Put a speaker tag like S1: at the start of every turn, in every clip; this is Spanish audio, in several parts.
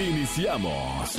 S1: Iniciamos.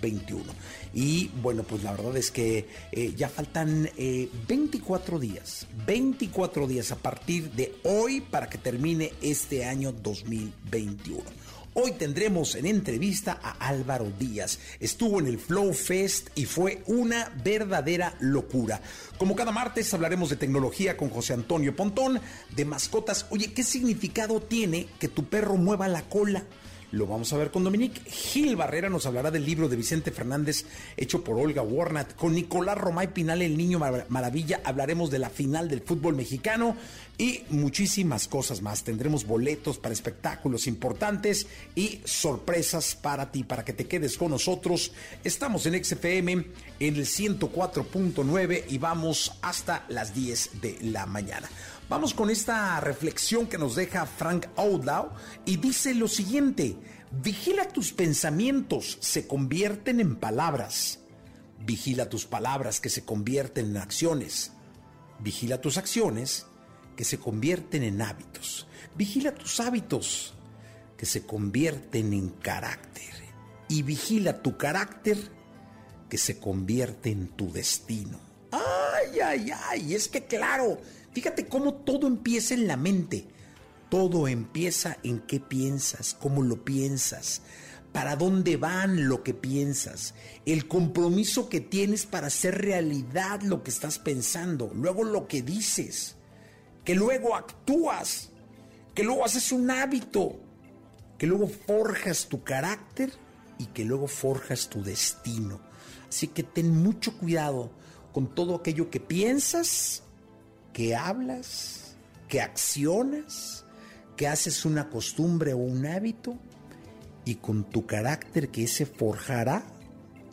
S2: 2021. Y bueno, pues la verdad es que eh, ya faltan eh, 24 días, 24 días a partir de hoy para que termine este año 2021. Hoy tendremos en entrevista a Álvaro Díaz. Estuvo en el Flow Fest y fue una verdadera locura. Como cada martes hablaremos de tecnología con José Antonio Pontón, de mascotas. Oye, ¿qué significado tiene que tu perro mueva la cola? Lo vamos a ver con Dominique. Gil Barrera nos hablará del libro de Vicente Fernández hecho por Olga Warnat. Con Nicolás Romay Pinal, el niño maravilla, hablaremos de la final del fútbol mexicano y muchísimas cosas más. Tendremos boletos para espectáculos importantes y sorpresas para ti, para que te quedes con nosotros. Estamos en XFM en el 104.9 y vamos hasta las 10 de la mañana. Vamos con esta reflexión que nos deja Frank Outlaw y dice lo siguiente, vigila tus pensamientos, se convierten en palabras. Vigila tus palabras que se convierten en acciones. Vigila tus acciones que se convierten en hábitos. Vigila tus hábitos que se convierten en carácter. Y vigila tu carácter que se convierte en tu destino. Ay, ay, ay, es que claro, Fíjate cómo todo empieza en la mente. Todo empieza en qué piensas, cómo lo piensas, para dónde van lo que piensas, el compromiso que tienes para hacer realidad lo que estás pensando, luego lo que dices, que luego actúas, que luego haces un hábito, que luego forjas tu carácter y que luego forjas tu destino. Así que ten mucho cuidado con todo aquello que piensas, que hablas, que accionas, que haces una costumbre o un hábito y con tu carácter que ese forjará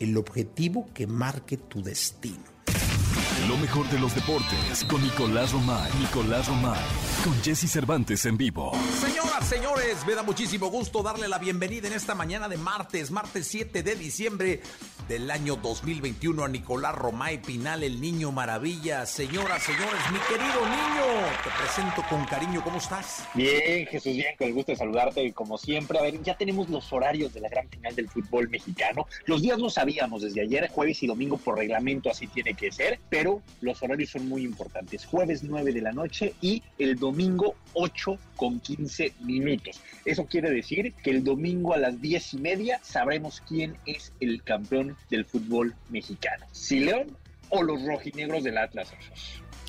S2: el objetivo que marque tu destino.
S1: Lo mejor de los deportes con Nicolás Romay. Nicolás Romay. Con Jesse Cervantes en vivo.
S2: Señoras, señores, me da muchísimo gusto darle la bienvenida en esta mañana de martes, martes 7 de diciembre del año 2021 a Nicolás Romay Pinal, el niño maravilla. Señoras, señores, mi querido niño, te presento con cariño. ¿Cómo estás?
S3: Bien, Jesús, bien, con el gusto saludarte. Y como siempre, a ver, ya tenemos los horarios de la gran final del fútbol mexicano. Los días lo sabíamos desde ayer, jueves y domingo por reglamento, así tiene que ser, pero los horarios son muy importantes. Jueves 9 de la noche y el domingo 8 con 15 minutos. Eso quiere decir que el domingo a las 10 y media sabremos quién es el campeón del fútbol mexicano. Si León o los rojinegros del Atlas.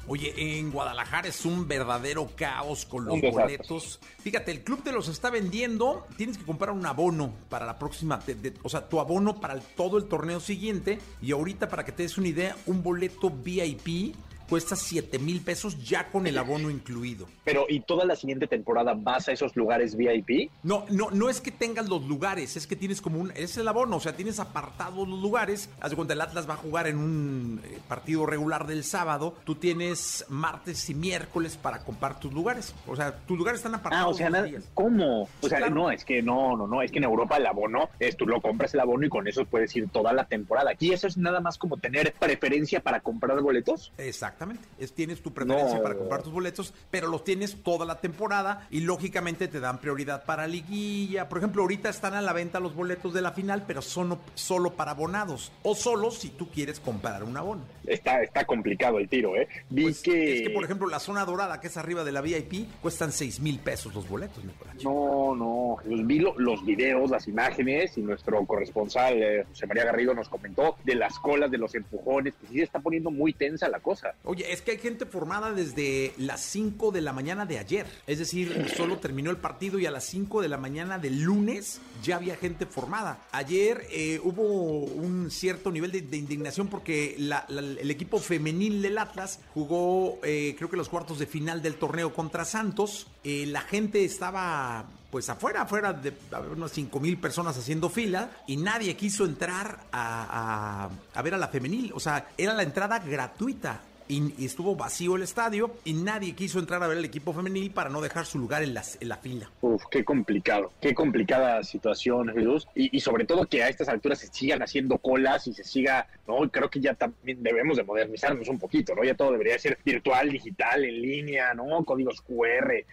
S2: Oye, en Guadalajara es un verdadero caos con los boletos. Fíjate, el club te los está vendiendo. Tienes que comprar un abono para la próxima, o sea, tu abono para todo el torneo siguiente. Y ahorita, para que te des una idea, un boleto VIP cuesta 7 mil pesos ya con el abono incluido.
S3: Pero, ¿y toda la siguiente temporada vas a esos lugares VIP?
S2: No, no, no es que tengas los lugares, es que tienes como un, es el abono, o sea, tienes apartados los lugares. Haz de cuenta, el Atlas va a jugar en un eh, partido regular del sábado, tú tienes martes y miércoles para comprar tus lugares. O sea, tus lugares están apartados.
S3: Ah, o sea, ¿cómo? O sea, no, es que no, no, no, es que en Europa el abono es tú lo compras el abono y con eso puedes ir toda la temporada. Aquí eso es nada más como tener preferencia para comprar boletos.
S2: Exacto Exactamente. Es, tienes tu preferencia para comprar tus boletos, pero los tienes toda la temporada y lógicamente te dan prioridad para liguilla. Por ejemplo, ahorita están a la venta los boletos de la final, pero son solo para abonados o solo si tú quieres comprar un abono.
S3: Está, está complicado el tiro, ¿eh?
S2: Vi pues, que... Es que, por ejemplo, la zona dorada, que es arriba de la VIP, cuestan 6 mil pesos los boletos.
S3: No, no. Vi los videos, las imágenes y nuestro corresponsal, eh, José María Garrido, nos comentó de las colas, de los empujones, que sí se está poniendo muy tensa la cosa.
S2: Oye, es que hay gente formada desde las 5 de la mañana de ayer. Es decir, solo terminó el partido y a las 5 de la mañana del lunes ya había gente formada. Ayer eh, hubo un cierto nivel de, indignación porque el equipo femenil del Atlas jugó, eh, creo que los cuartos de final del torneo contra Santos. Eh, la gente estaba pues afuera, afuera de unas 5 mil personas haciendo fila y nadie quiso entrar a, a, ver a la femenil. O sea, era la entrada gratuita y, estuvo vacío el estadio y nadie quiso entrar a ver el equipo femenil para no dejar su lugar en, las, en la fila.
S3: Uf, qué complicado, qué complicada situación, Jesús. Y, sobre todo que a estas alturas se sigan haciendo colas y se siga, ¿no? Creo que ya también debemos de modernizarnos un poquito, ¿no? Ya todo debería ser virtual, digital, en línea, ¿no? Códigos QR.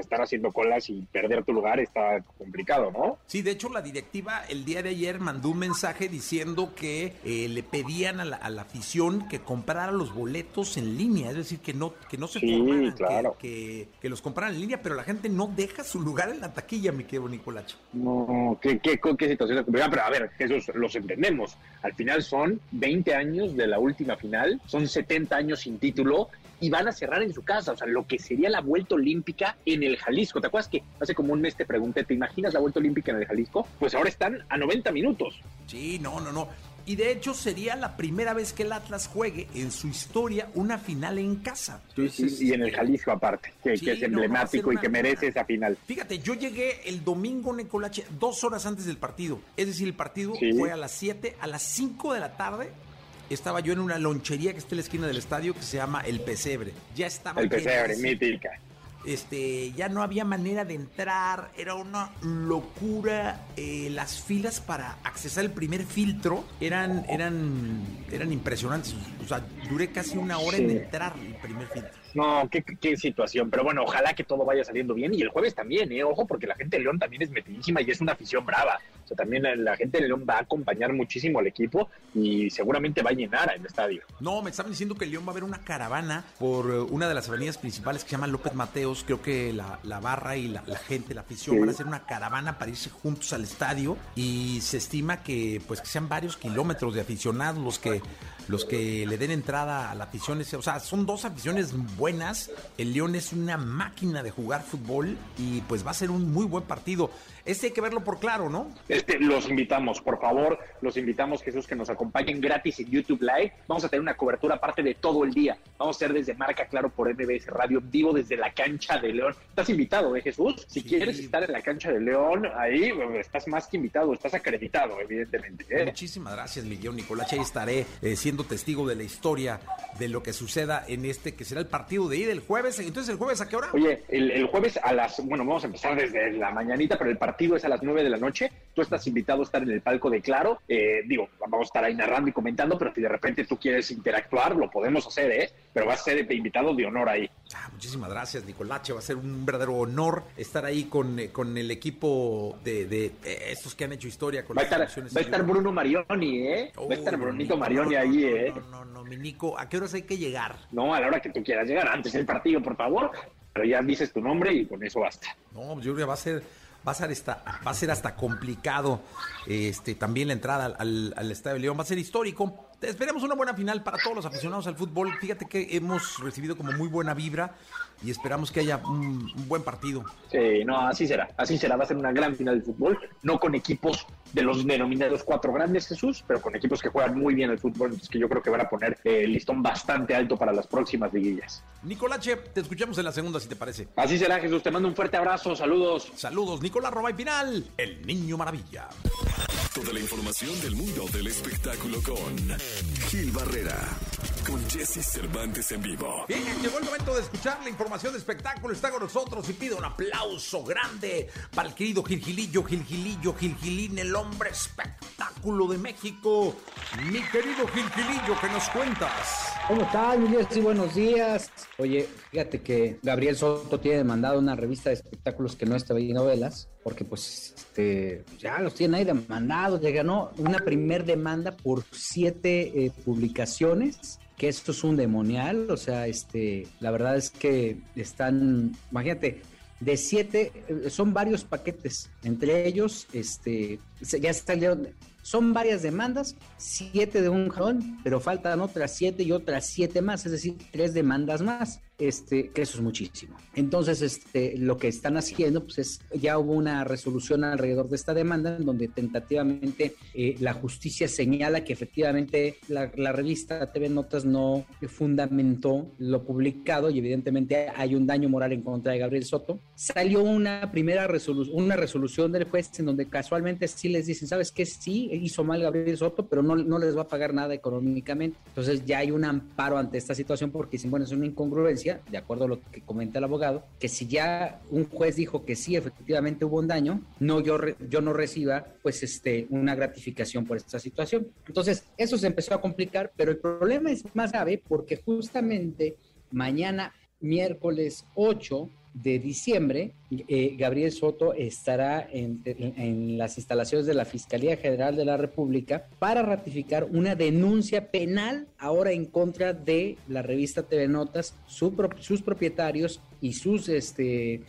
S3: Estar haciendo colas y perder tu lugar está complicado, ¿no?
S2: Sí, de hecho la directiva el día de ayer mandó un mensaje diciendo que eh, le pedían a la, a la afición que comprara los boletos en línea, es decir, que no, que no se
S3: sí,
S2: que, que, los compraran en línea, pero la gente no deja su lugar en la taquilla, mi querido Nicolacho.
S3: No, qué, qué, qué situación complicada, pero a ver, Jesús, los entendemos. Al final son 20 años de la última final, son 70 años sin título y van a cerrar en su casa, o sea, lo que sería la vuelta olímpica en el Jalisco. ¿Te acuerdas que hace como un mes te pregunté, ¿te imaginas la vuelta olímpica en el Jalisco? Pues ahora están a 90 minutos.
S2: Sí, no, no, no. Y de hecho sería la primera vez que el Atlas juegue en su historia una final en casa.
S3: Y en el Jalisco aparte, que, es emblemático y que merece esa final.
S2: Fíjate, yo llegué el domingo, Nicolache, dos horas antes del partido. Es decir, el partido fue a las 7, a las 5 de la tarde estaba yo en una lonchería que está en la esquina del estadio que se llama El Pesebre. Ya estaba.
S3: El Pesebre, mítica
S2: este, ya no había manera de entrar, era una locura. Eh, las filas para accesar el primer filtro eran, eran, eran impresionantes. O sea, duré casi una hora en entrar el primer filtro.
S3: No, qué, qué, situación. Pero bueno, ojalá que todo vaya saliendo bien. Y el jueves también, ¿eh? Ojo, porque la gente de León también es metidísima y es una afición brava. O sea, también la gente de León va a acompañar muchísimo al equipo y seguramente va a llenar el estadio.
S2: No, me estaban diciendo que el León va a haber una caravana por eh, una de las avenidas principales que se llama López Mateos. Creo que la, la barra y la, gente, la afición van a hacer una caravana para irse juntos al estadio y se estima que pues que sean varios kilómetros de aficionados los que los que le den entrada a la afición. O sea, son dos aficiones buenas. El León es una máquina de jugar fútbol y pues va a ser un muy buen partido. Este hay que verlo por claro, ¿no?
S3: Este, los invitamos, por favor, los invitamos, Jesús, que nos acompañen gratis en YouTube Live. Vamos a tener una cobertura aparte de todo el día. Vamos a ser desde Marca Claro por MBS Radio, vivo desde la cancha de León. Estás invitado, ¿eh, Jesús? Si quieres estar en la cancha de León, ahí estás más que invitado, estás acreditado, evidentemente. ¿eh?
S2: Muchísimas gracias, Miguel Nicolás. Ahí estaré eh, siendo testigo de la historia de lo que suceda en este, que será el partido de ida el jueves. Entonces, ¿el jueves a qué hora?
S3: Oye, el, el jueves a las, bueno, vamos a empezar desde la mañanita, pero el partido partido es a las 9 de la noche. Tú estás invitado a estar en el palco de Claro. Eh, digo, vamos a estar ahí narrando y comentando, pero si de repente tú quieres interactuar, lo podemos hacer, ¿eh? Pero vas a ser invitado de honor ahí.
S2: Ah, muchísimas gracias, Nicolache. Va a ser un verdadero honor estar ahí con, eh, con el equipo de, de, estos que han hecho historia. Con
S3: va, a estar, va a estar Bruno Marioni, ¿eh? va a estar Brunito Marioni ahí, ¿eh?
S2: No, no, no, mi Nico, ¿a qué horas hay que llegar?
S3: No, a la hora que tú quieras llegar, antes del partido, por favor. Pero ya dices tu nombre y con eso basta.
S2: No, yo creo que va a ser va a ser hasta, va a ser hasta complicado este, también la entrada al, al, Estadio de León. Va a ser histórico. Esperemos una buena final para todos los aficionados al fútbol. Fíjate que hemos recibido como muy buena vibra y esperamos que haya un, buen partido.
S3: Sí, no, así será. Así será. Va a ser una gran final de fútbol. No con equipos de los denominados cuatro grandes, Jesús, pero con equipos que juegan muy bien el fútbol. Entonces que yo creo que van a poner el listón bastante alto para las próximas liguillas.
S2: Nicolache, te escuchamos en la segunda, si te parece.
S3: Así será, Jesús. Te mando un fuerte abrazo. Saludos.
S2: Saludos, Nicolás Roba y Final, el niño maravilla.
S1: Toda la información del mundo del espectáculo con Gil Barrera con Jesse Cervantes en vivo.
S2: Bien, llegó el momento de escuchar la información de espectáculo. Está con nosotros y pido un aplauso grande para el querido Gilgilillo, Gilgilillo, Gilgilín, el hombre espectáculo de México. Mi querido Gilgilillo, ¿qué nos cuentas?
S4: ¿Cómo estás, mi Jesse? Buenos días. Oye, fíjate que Gabriel Soto tiene demandado una revista de espectáculos que no es TV novelas, porque pues este, ya los tiene ahí demandados. Le ganó una primer demanda por siete eh, publicaciones que esto es un demonial, o sea, este, la verdad es que están, imagínate, de siete, eh, son varios paquetes, entre ellos, este, ya salieron, son varias demandas, siete de un jalón, pero faltan otras siete y otras siete más, es decir, tres demandas más este, que eso es muchísimo. Entonces, este, lo que están haciendo, pues es, ya hubo una resolución alrededor de esta demanda en donde tentativamente eh, la justicia señala que efectivamente la, la, revista TV Notas no fundamentó lo publicado y evidentemente hay un daño moral en contra de Gabriel Soto. Salió una primera resolución, una resolución del juez en donde casualmente sí les dicen, ¿sabes qué? Sí, hizo mal Gabriel Soto, pero no, no les va a pagar nada económicamente. Entonces ya hay un amparo ante esta situación porque dicen, bueno, es una incongruencia de acuerdo a lo que comenta el abogado, que si ya un juez dijo que sí, efectivamente hubo un daño, no yo, yo no reciba pues este, una gratificación por esta situación. Entonces, eso se empezó a complicar, pero el problema es más grave porque justamente mañana, miércoles 8, de diciembre, eh, Gabriel Soto estará en, las instalaciones de la Fiscalía General de la República para ratificar una denuncia penal ahora en contra de la revista TV Notas, sus propietarios y sus, este,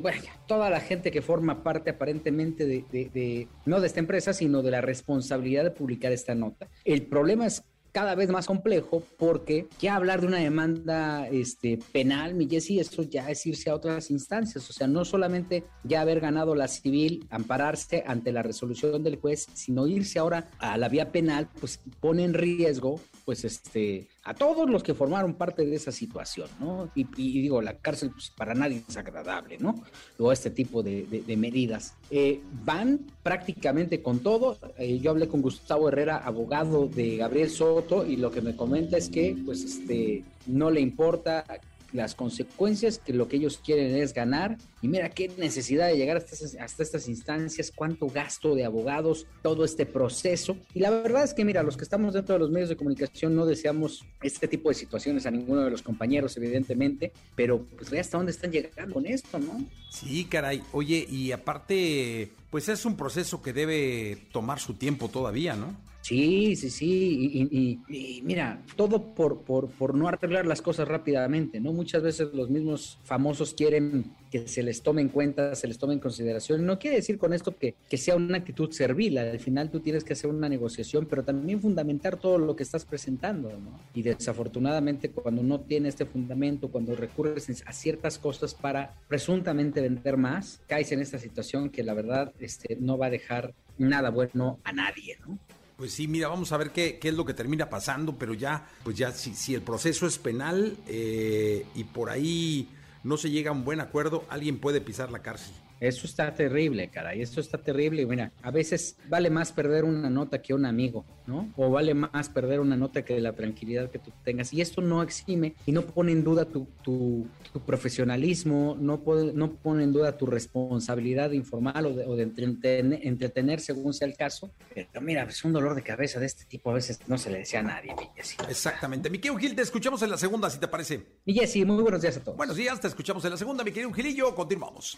S4: bueno, toda la gente que forma parte aparentemente de, de, no de esta empresa, sino de la responsabilidad de publicar esta nota. El problema es cada vez más complejo porque ya hablar de una demanda este, penal, mi Jessy, eso ya es irse a otras instancias. O sea, no solamente ya haber ganado la civil, ampararse ante la resolución del juez, sino irse ahora a la vía penal, pues pone en riesgo, pues este, a todos los que formaron parte de esa situación, ¿no? Y, digo, la cárcel pues, para nadie es agradable, ¿no? O este tipo de, medidas. Eh, van prácticamente con todo. Eh, yo hablé con Gustavo Herrera, abogado de Gabriel Soto, y lo que me comenta es que, pues, este, no le importa las consecuencias, que lo que ellos quieren es ganar. Y mira qué necesidad de llegar hasta, estas instancias, cuánto gasto de abogados, todo este proceso. Y la verdad es que, mira, los que estamos dentro de los medios de comunicación no deseamos este tipo de situaciones a ninguno de los compañeros, evidentemente, pero pues ve hasta dónde están llegando con esto, ¿no?
S2: Sí, caray. Oye, y aparte, pues es un proceso que debe tomar su tiempo todavía, ¿no?
S4: Sí, sí, sí, y, mira, todo por, por, por, no arreglar las cosas rápidamente, ¿no? Muchas veces los mismos famosos quieren que se les tome en cuenta, se les tome en consideración. No quiere decir con esto que, que sea una actitud servil, al final tú tienes que hacer una negociación, pero también fundamentar todo lo que estás presentando, ¿no? Y desafortunadamente cuando no tiene este fundamento, cuando recurres a ciertas cosas para presuntamente vender más, caes en esta situación que la verdad este, no va a dejar nada bueno a nadie, ¿no?
S2: Pues sí, mira, vamos a ver qué, es lo que termina pasando, pero ya, pues ya, si, si el proceso es penal eh, y por ahí no se llega a un buen acuerdo, alguien puede pisar la cárcel.
S4: Eso está terrible, caray, esto está terrible. Mira, a veces vale más perder una nota que un amigo, ¿no? O vale más perder una nota que la tranquilidad que tú tengas. Y esto no exime y no pone en duda tu, tu, profesionalismo, no, no pone en duda tu responsabilidad de informar o de, entretener, según sea el caso. Pero mira, es un dolor de cabeza de este tipo a veces no se le decía a nadie, mi
S2: Exactamente. Mi querido Gil, te escuchamos en la segunda, si te parece.
S4: Mi Jessy, muy buenos días a todos.
S2: Buenos días, te escuchamos en la segunda, mi querido Gilillo. Continuamos.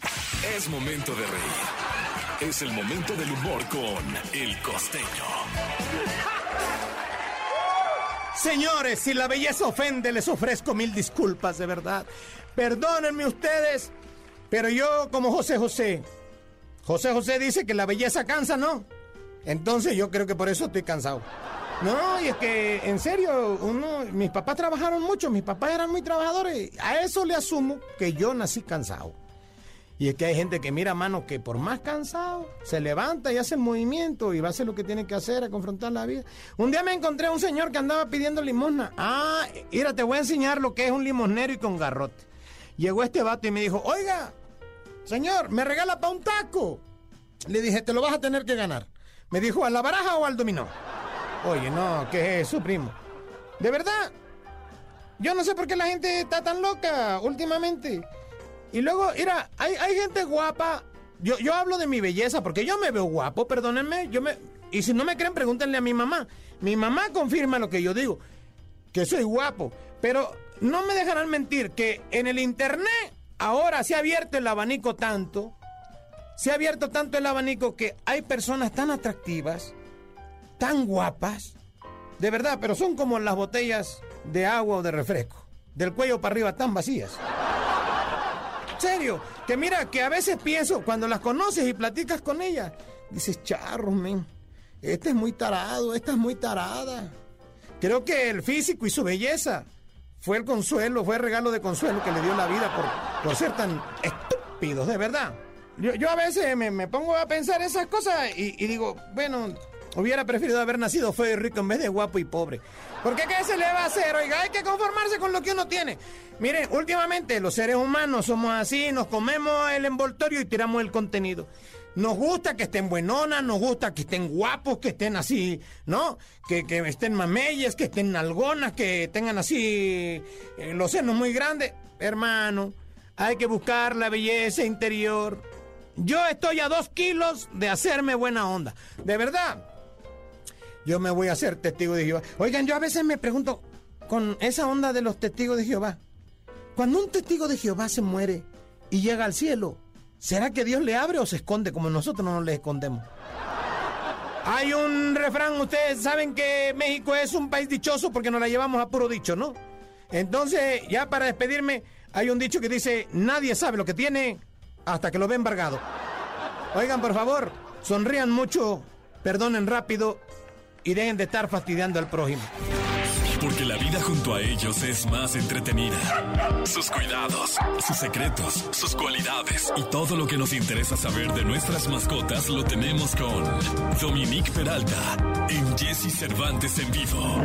S1: Es momento de reír. Es el momento del humor con El Costeño.
S5: Señores, si la belleza ofende, les ofrezco mil disculpas, de verdad. Perdónenme ustedes, pero yo como José José, José José dice que la belleza cansa, ¿no? Entonces yo creo que por eso estoy cansado. No, y es que en serio, uno, mis papás trabajaron mucho, mis papás eran muy trabajadores. A eso le asumo que yo nací cansado. Y es que hay gente que mira, mano, que por más cansado, se levanta y hace movimiento y va a hacer lo que tiene que hacer, a confrontar la vida. Un día me encontré a un señor que andaba pidiendo limosna. Ah, mira, te voy a enseñar lo que es un limonero y con garrote. Llegó este vato y me dijo, oiga, señor, ¿me regala para un taco? Le dije, te lo vas a tener que ganar. Me dijo, ¿a la baraja o al dominó? Oye, no, ¿qué es eso, primo? De verdad, Yo no sé por qué la gente está tan loca últimamente. Y luego, mira, hay, hay gente guapa. Yo, yo hablo de mi belleza porque yo me veo guapo, perdónenme. Yo me, y si no me creen, pregúntenle a mi mamá. Mi mamá confirma lo que yo digo, que soy guapo. Pero no me dejarán mentir que en el internet ahora se ha abierto el abanico tanto, se ha abierto tanto el abanico que hay personas tan atractivas, tan guapas, de verdad, pero son como las botellas de agua o de refresco, del cuello para arriba tan vacías. Serio, que mira, que a veces pienso, cuando las conoces y platicas con ellas, dices, charro, men, este es muy tarado, esta es muy tarada. Creo que el físico y su belleza fue el consuelo, fue el regalo de consuelo que le dio la vida por, por ser tan estúpidos, de verdad. Yo, yo a veces me, me, pongo a pensar esas cosas y, digo, bueno, hubiera preferido haber nacido feo y rico en vez de guapo y pobre. Porque ¿qué se le va a hacer? Oiga, hay que conformarse con lo que uno tiene. Miren, últimamente los seres humanos somos así, nos comemos el envoltorio y tiramos el contenido. Nos gusta que estén buenonas, nos gusta que estén guapos, que estén así, ¿no? Que, que estén mameyes, que estén nalgonas, que tengan así eh, los senos muy grandes. Hermano, hay que buscar la belleza interior. Yo estoy a dos kilos de hacerme buena onda. De verdad. Yo me voy a hacer testigo de Jehová. Oigan, yo a veces me pregunto, con esa onda de los testigos de Jehová, cuando un testigo de Jehová se muere y llega al cielo, ¿será que Dios le abre o se esconde como nosotros no nos le escondemos? Hay un refrán, ustedes saben que México es un país dichoso porque nos la llevamos a puro dicho, ¿no? Entonces, ya para despedirme, hay un dicho que dice, nadie sabe lo que tiene hasta que lo ve embargado. Oigan, por favor, sonrían mucho, perdonen rápido y dejen de estar fastidiando al prójimo.
S1: Porque la vida junto a ellos es más entretenida. Sus cuidados, sus secretos, sus cualidades y todo lo que nos interesa saber de nuestras mascotas lo tenemos con Dominique Peralta en Jesse Cervantes en vivo.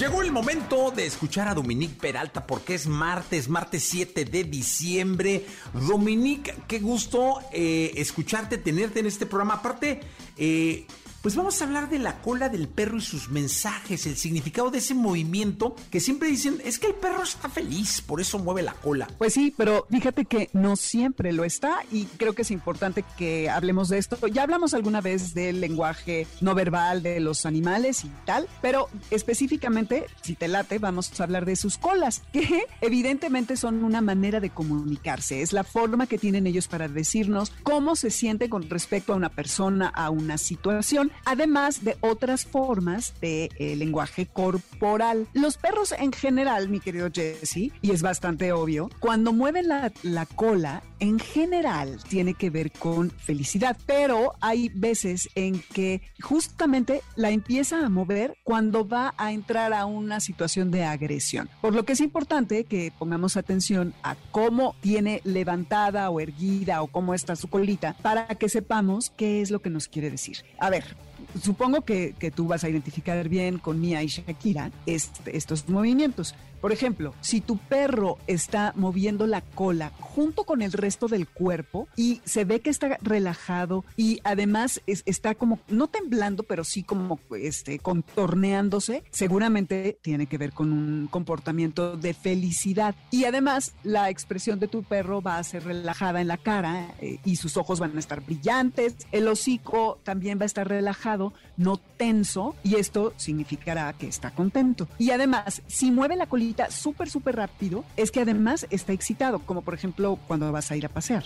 S2: Llegó el momento de escuchar a Dominique Peralta porque es martes, martes 7 de diciembre. Dominique, qué gusto eh, escucharte, tenerte en este programa. Aparte, eh, pues vamos a hablar de la cola del perro y sus mensajes, el significado de ese movimiento que siempre dicen, es que el perro está feliz, por eso mueve la cola.
S6: Pues sí, pero fíjate que no siempre lo está y creo que es importante que hablemos de esto. Ya hablamos alguna vez del lenguaje no verbal de los animales y tal, pero específicamente, si te late, vamos a hablar de sus colas, que evidentemente son una manera de comunicarse, es la forma que tienen ellos para decirnos cómo se siente con respecto a una persona, a una situación además de otras formas de eh, lenguaje corporal. Los perros en general, mi querido Jesse, y es bastante obvio, cuando mueven la, la cola, en general tiene que ver con felicidad, pero hay veces en que justamente la empieza a mover cuando va a entrar a una situación de agresión. Por lo que es importante que pongamos atención a cómo tiene levantada o erguida o cómo está su colita para que sepamos qué es lo que nos quiere decir. A ver, supongo que, que, tú vas a identificar bien con Mia y Shakira este, estos movimientos. Por ejemplo, si tu perro está moviendo la cola junto con el resto del cuerpo y se ve que está relajado y además es, está como, no temblando, pero sí como este, contorneándose, seguramente tiene que ver con un comportamiento de felicidad. Y además la expresión de tu perro va a ser relajada en la cara eh, y sus ojos van a estar brillantes, el hocico también va a estar relajado, no tenso, y esto significará que está contento. Y además, si mueve la colita súper, súper rápido, es que además está excitado, como por ejemplo cuando vas a ir a pasear.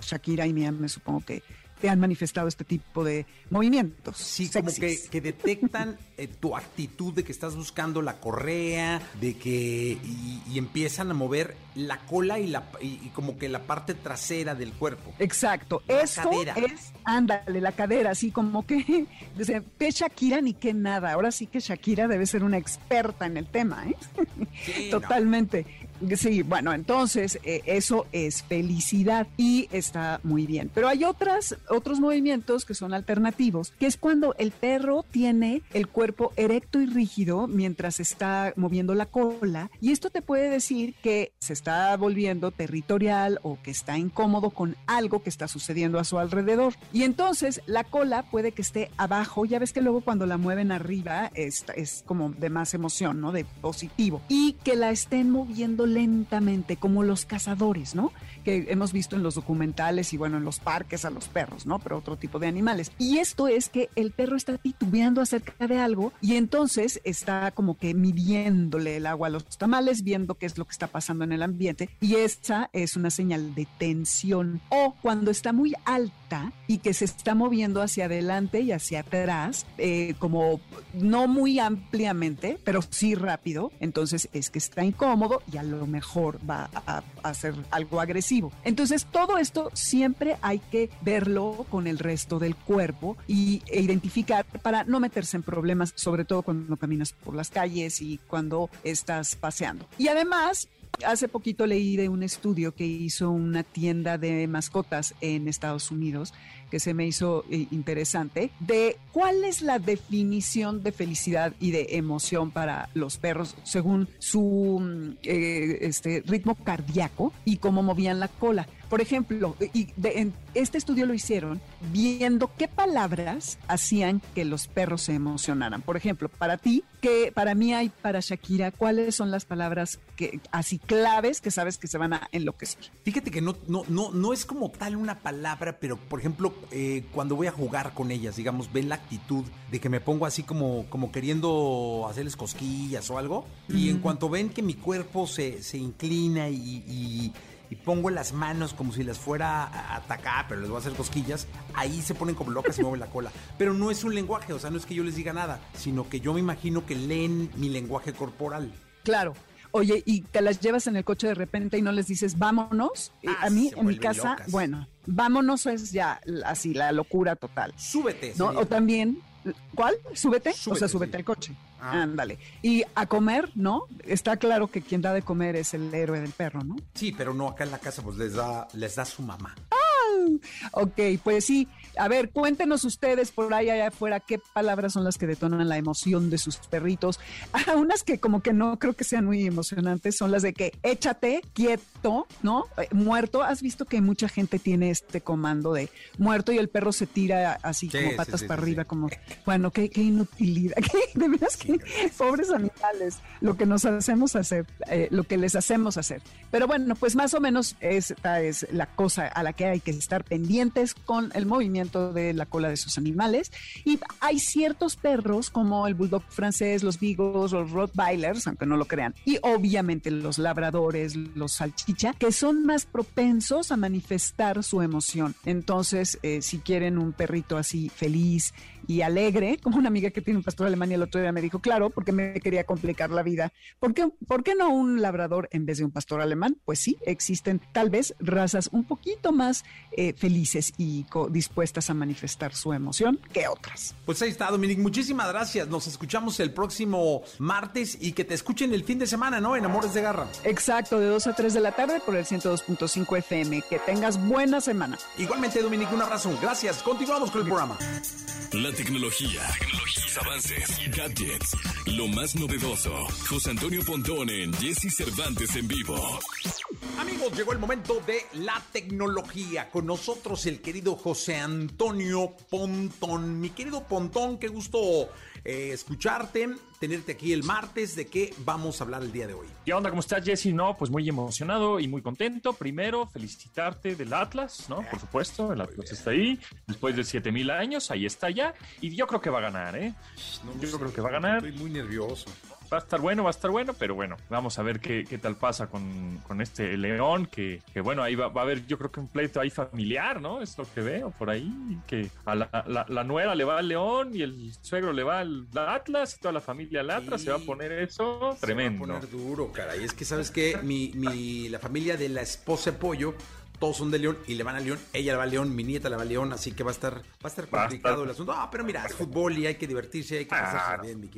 S6: Shakira y Mia me supongo que te han manifestado este tipo de movimientos.
S2: Sí, como que, que, detectan eh, tu actitud de que estás buscando la correa, de que y, y empiezan a mover la cola y la y, y, como que la parte trasera del cuerpo.
S6: Exacto, la eso cadera. es, ándale, la cadera, así como que dice, que Shakira ni que nada. Ahora sí que Shakira debe ser una experta en el tema, ¿eh? Sí, Totalmente.
S2: No.
S6: Sí, bueno, entonces eh, eso es felicidad y está muy bien. Pero hay otras, otros movimientos que son alternativos, que es cuando el perro tiene el cuerpo erecto y rígido mientras está moviendo la cola y esto te puede decir que se está volviendo territorial o que está incómodo con algo que está sucediendo a su alrededor. Y entonces la cola puede que esté abajo, ya ves que luego cuando la mueven arriba es, es como de más emoción, ¿no? De positivo. Y que la estén moviendo lentamente, como los cazadores, ¿no? Que hemos visto en los documentales y bueno, en los parques a los perros, ¿no? Pero otro tipo de animales. Y esto es que el perro está titubeando acerca de algo y entonces está como que midiéndole el agua a los tamales, viendo qué es lo que está pasando en el ambiente. Y esa es una señal de tensión. O cuando está muy y que se está moviendo hacia adelante y hacia atrás, eh, como no muy ampliamente, pero sí rápido, entonces es que está incómodo y a lo mejor va a, hacer algo agresivo. Entonces todo esto siempre hay que verlo con el resto del cuerpo y, e identificar para no meterse en problemas, sobre todo cuando caminas por las calles y cuando estás paseando. Y además, Hace poquito leí de un estudio que hizo una tienda de mascotas en Estados Unidos que se me hizo eh, interesante, de cuál es la definición de felicidad y de emoción para los perros según su mm, eh, este, ritmo cardíaco y cómo movían la cola. Por ejemplo, y este estudio lo hicieron viendo qué palabras hacían que los perros se emocionaran. Por ejemplo, para ti, que para mí hay para Shakira, ¿cuáles son las palabras que así claves que sabes que se van a enloquecer?
S2: Fíjate que no, no, no, no es como tal una palabra, pero por ejemplo, eh, cuando voy a jugar con ellas, digamos, ven la actitud de que me pongo así como, como queriendo hacerles cosquillas o algo. Y en cuanto ven que mi cuerpo se, se inclina y y pongo las manos como si las fuera a atacar, pero les voy a hacer cosquillas, ahí se ponen como locas y mueven la cola. Pero no es un lenguaje, o sea, no es que yo les diga nada, sino que yo me imagino que leen mi lenguaje corporal.
S6: Claro. Oye, y te las llevas en el coche de repente y no les dices, vámonos. Ah, a mí, en mi casa, bueno, vámonos es ya así, la locura total.
S2: Súbete.
S6: ¿no? O también, ¿cuál? ¿Súbete? o sea, súbete al coche. Ah. Ándale. Y a comer, ¿no? Está claro que quien da de comer es el héroe del perro, ¿no?
S2: Sí, pero no acá en la casa, pues les da, les da su mamá.
S6: Ok, pues sí. A ver, cuéntenos ustedes por ahí allá afuera qué palabras son las que detonan la emoción de sus perritos. Ah, unas que como que no creo que sean muy emocionantes son las de que échate quieto, ¿no? Eh, muerto. ¿Has visto que mucha gente tiene este comando de muerto y el perro se tira así como patas para arriba, como, bueno, qué, inutilidad. de veras que pobres animales, lo que nos hacemos hacer, eh, lo que les hacemos hacer. Pero bueno, pues más o menos esta es la cosa a la que hay que estar pendientes con el movimiento de la cola de sus animales. Y hay ciertos perros como el bulldog francés, los beagles, los rottweilers, aunque no lo crean, y obviamente los labradores, los salchicha, que son más propensos a manifestar su emoción. Entonces, eh, si quieren un perrito así feliz y alegre, como una amiga que tiene un pastor alemán y el otro día me dijo, claro, porque me quería complicar la vida. ¿Por qué, ¿Por qué no un labrador en vez de un pastor alemán? Pues sí, existen tal vez razas un poquito más eh, felices y dispuestas a manifestar su emoción que otras.
S2: Pues ahí está, Dominic. Muchísimas gracias. Nos escuchamos el próximo martes y que te escuchen el fin de semana, ¿no? En Amores de Garra.
S6: Exacto, de 2 a 3 de la tarde por el 102.5 FM. Que tengas buena semana.
S2: Igualmente, Dominic, un abrazo. Gracias. Continuamos con el programa.
S1: La tecnología, tecnología avances, gadgets, lo más novedoso. José Antonio Pontón en Jesse Cervantes en vivo.
S2: Amigos, llegó el momento de la tecnología. Con nosotros el querido José Antonio Pontón. Mi querido Pontón, qué gusto eh, escucharte, tenerte aquí el martes. ¿De qué vamos a hablar el día de hoy?
S7: ¿Qué onda? ¿Cómo estás, Jesse? No, pues muy emocionado y muy contento. Primero, felicitarte del Atlas, ¿no? Por supuesto, el Atlas está ahí. Después de 7000 años, ahí está ya. Y yo creo que va a ganar, ¿eh? yo creo que va a ganar.
S2: Estoy muy nervioso
S7: va a estar bueno, va a estar bueno, pero bueno, vamos a ver qué, qué tal pasa con, con este León, que, que bueno, ahí va, va, a haber yo creo que un pleito ahí familiar, ¿no? Es lo que veo por ahí, que a la, la, nuera le va al León y el suegro le va al Atlas y toda la familia al Atlas, se va a poner eso se tremendo.
S2: Va a poner duro, caray, es que sabes que mi, mi, la familia de la esposa de Pollo todos son de León y le van a León, ella le va a León, mi nieta le va a León, así que va a estar, va a estar complicado el asunto. Ah, pero mira, es fútbol y hay que divertirse, hay que pasarse bien, mi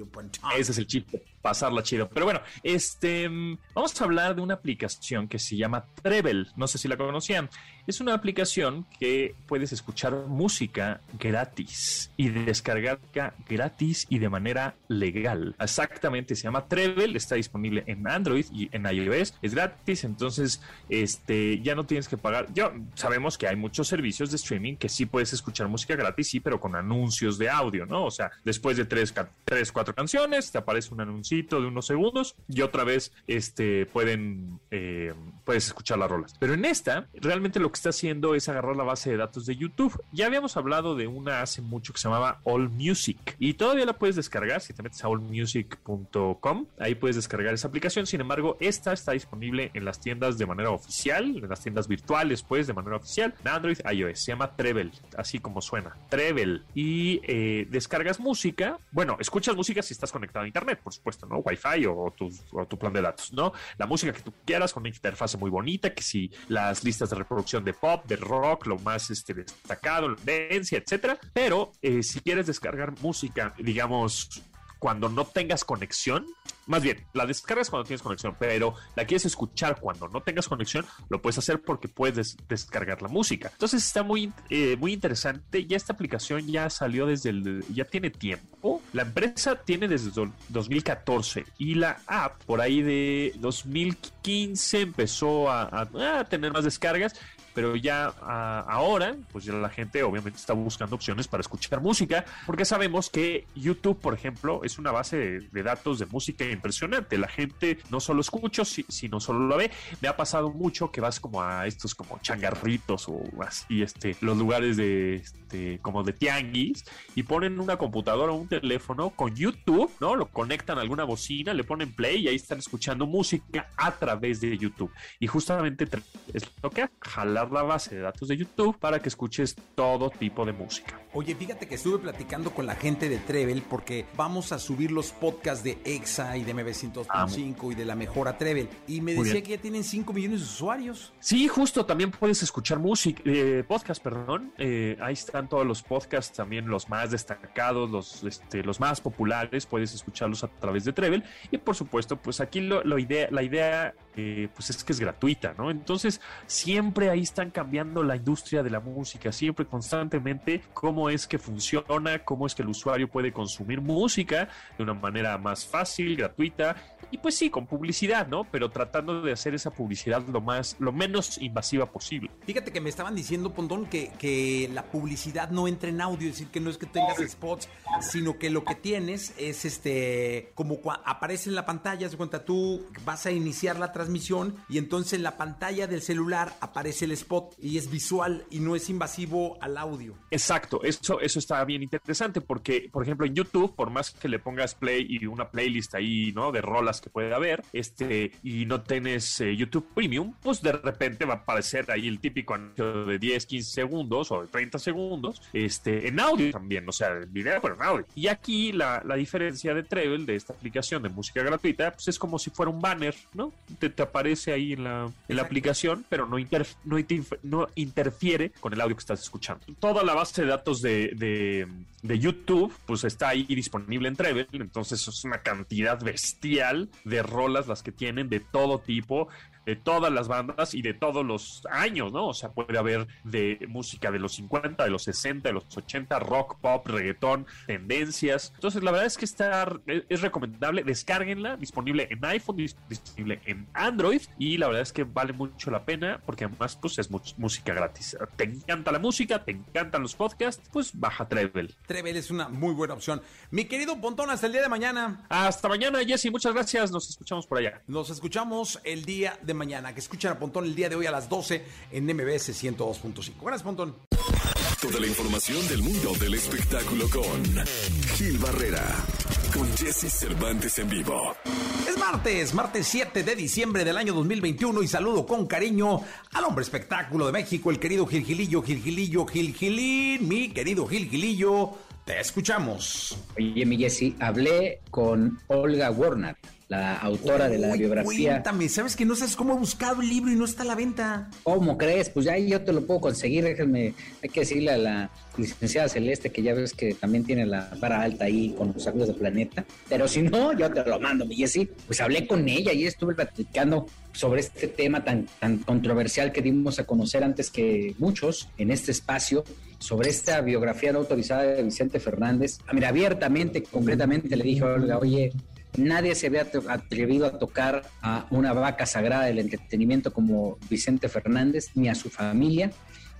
S7: Ese es el chip, pasarla chido. Pero bueno, este, vamos a hablar de una aplicación que se llama Treble, no sé si la conocían. Es una aplicación que puedes escuchar música gratis y descargarla gratis y de manera legal. Exactamente, se llama Treble, está disponible en Android y en iOS, es gratis, entonces este ya no tienes que pagar. Yo sabemos que hay muchos servicios de streaming que sí puedes escuchar música gratis, sí, pero con anuncios de audio, ¿no? O sea, después de tres, tres cuatro canciones, te aparece un anuncito de unos segundos y otra vez este pueden eh, puedes escuchar las rolas. Pero en esta, realmente lo que está haciendo es agarrar la base de datos de YouTube. Ya habíamos hablado de una hace mucho que se llamaba All Music y todavía la puedes descargar si te metes a allmusic.com. Ahí puedes descargar esa aplicación. Sin embargo, esta está disponible en las tiendas de manera oficial, en las tiendas virtuales, pues de manera oficial, en Android, iOS. Se llama Treble, así como suena, Treble. Y eh, descargas música. Bueno, escuchas música si estás conectado a Internet, por supuesto, ¿no? Wi-Fi o tu, plan de datos, ¿no? La música que tú quieras con una interfaz muy bonita, que si las listas de reproducción de pop, de rock, lo más este, destacado, la tendencia, etcétera. Pero eh, si quieres descargar música, digamos, cuando no tengas conexión, más bien, la descargas cuando tienes conexión, pero la quieres escuchar cuando no tengas conexión, lo puedes hacer porque puedes descargar la música. Entonces está muy, eh, muy interesante. Ya esta aplicación ya salió desde el, ya tiene tiempo. La empresa tiene desde 2014 y la app por ahí de 2015 empezó a tener más descargas pero ya ahora, pues ya la gente obviamente está buscando opciones para escuchar música, porque sabemos que YouTube, por ejemplo, es una base de, datos de música impresionante. La gente no solo escucha, sino solo la ve. Me ha pasado mucho que vas como a estos como changarritos o así, este, los lugares de, este, como de tianguis y ponen una computadora o un teléfono con YouTube, ¿no? Lo conectan a alguna bocina, le ponen play y ahí están escuchando música a través de YouTube. Y justamente es lo que la base de datos de YouTube para que escuches todo tipo de música.
S2: Oye, fíjate que estuve platicando con la gente de Trevel porque vamos a subir los podcasts de EXA y de MB102.5 y de la mejora Trevel. Y me decía que ya tienen 5 millones de usuarios.
S7: Sí, justo, también puedes escuchar música, eh, podcast, perdón. Eh, ahí están todos los podcasts, también los más destacados, los, este, los más populares, puedes escucharlos a través de Trevel. Y por supuesto, pues aquí lo, idea, la idea eh, pues es que es gratuita, ¿no? Entonces, siempre ahí están cambiando la industria de la música, siempre constantemente cómo es que funciona, cómo es que el usuario puede consumir música de una manera más fácil, gratuita y pues sí, con publicidad, ¿no? Pero tratando de hacer esa publicidad lo más, lo menos invasiva posible.
S2: Fíjate que me estaban diciendo, Pontón, que, que la publicidad no entra en audio, es decir, que no es que tengas spots, sino que lo que tienes es este, como aparece en la pantalla, se cuenta tú vas a iniciar la transmisión y entonces en la pantalla del celular aparece el spot y es visual y no es invasivo al audio.
S7: Exacto, eso, eso está bien interesante porque, por ejemplo, en YouTube, por más que le pongas play y una playlist ahí, ¿no? De rolas que puede haber, este, y no tienes eh, YouTube Premium, pues de repente va a aparecer ahí el típico anuncio de 10, 15 segundos o de 30 segundos, este, en audio también, o sea, en video, pero en audio. Y aquí la, la diferencia de Treble, de esta aplicación de música gratuita, pues es como si fuera un banner, ¿no? Te, te aparece ahí en la, en la aplicación, pero no, no, no, interfiere con el audio que estás escuchando. Toda la base de datos de, de, de YouTube, pues está ahí disponible en Treble, entonces es una cantidad bestial de rolas las que tienen de todo tipo de todas las bandas y de todos los años, ¿no? O sea, puede haber de música de los 50, de los 60, de los 80, rock, pop, reggaetón, tendencias. Entonces, la verdad es que está, es recomendable, descárguenla, disponible en iPhone, disponible en Android y la verdad es que vale mucho la pena porque además pues es música gratis. Te encanta la música, te encantan los podcasts, pues baja Treble.
S2: Treble es una muy buena opción. Mi querido Pontón, hasta el día de mañana.
S7: Hasta mañana, Jesse, muchas gracias. Nos escuchamos por allá.
S2: Nos escuchamos el día de mañana, que escuchan a Pontón el día de hoy a las 12 en MBS 102.5. Gracias, Pontón.
S1: Toda la información del mundo del espectáculo con Gil Barrera, con Jesse Cervantes en vivo.
S2: Es martes, martes 7 de diciembre del año 2021 y saludo con cariño al hombre espectáculo de México, el querido Gil Gilillo, Gil Gilillo, Gil Gilín, mi querido Gil Gilillo. Te escuchamos.
S4: Oye, mi Jesse, hablé con Olga Warner la autora de la biografía.
S2: Cuéntame, ¿sabes que no sabes cómo he buscado el libro y no está a la venta?
S4: ¿Cómo crees? Pues ya yo te lo puedo conseguir, déjenme, hay que decirle a la licenciada Celeste que ya ves que también tiene la vara alta ahí con los amigos de Planeta, pero si no, yo te lo mando, mi Jessy. Pues hablé con ella y estuve platicando sobre este tema tan, tan controversial que dimos a conocer antes que muchos en este espacio, sobre esta biografía no autorizada de Vicente Fernández. Ah, Mira, abiertamente, concretamente le dije a Olga, oye, nadie se había atrevido a tocar a una vaca sagrada del entretenimiento como Vicente Fernández, ni a su familia.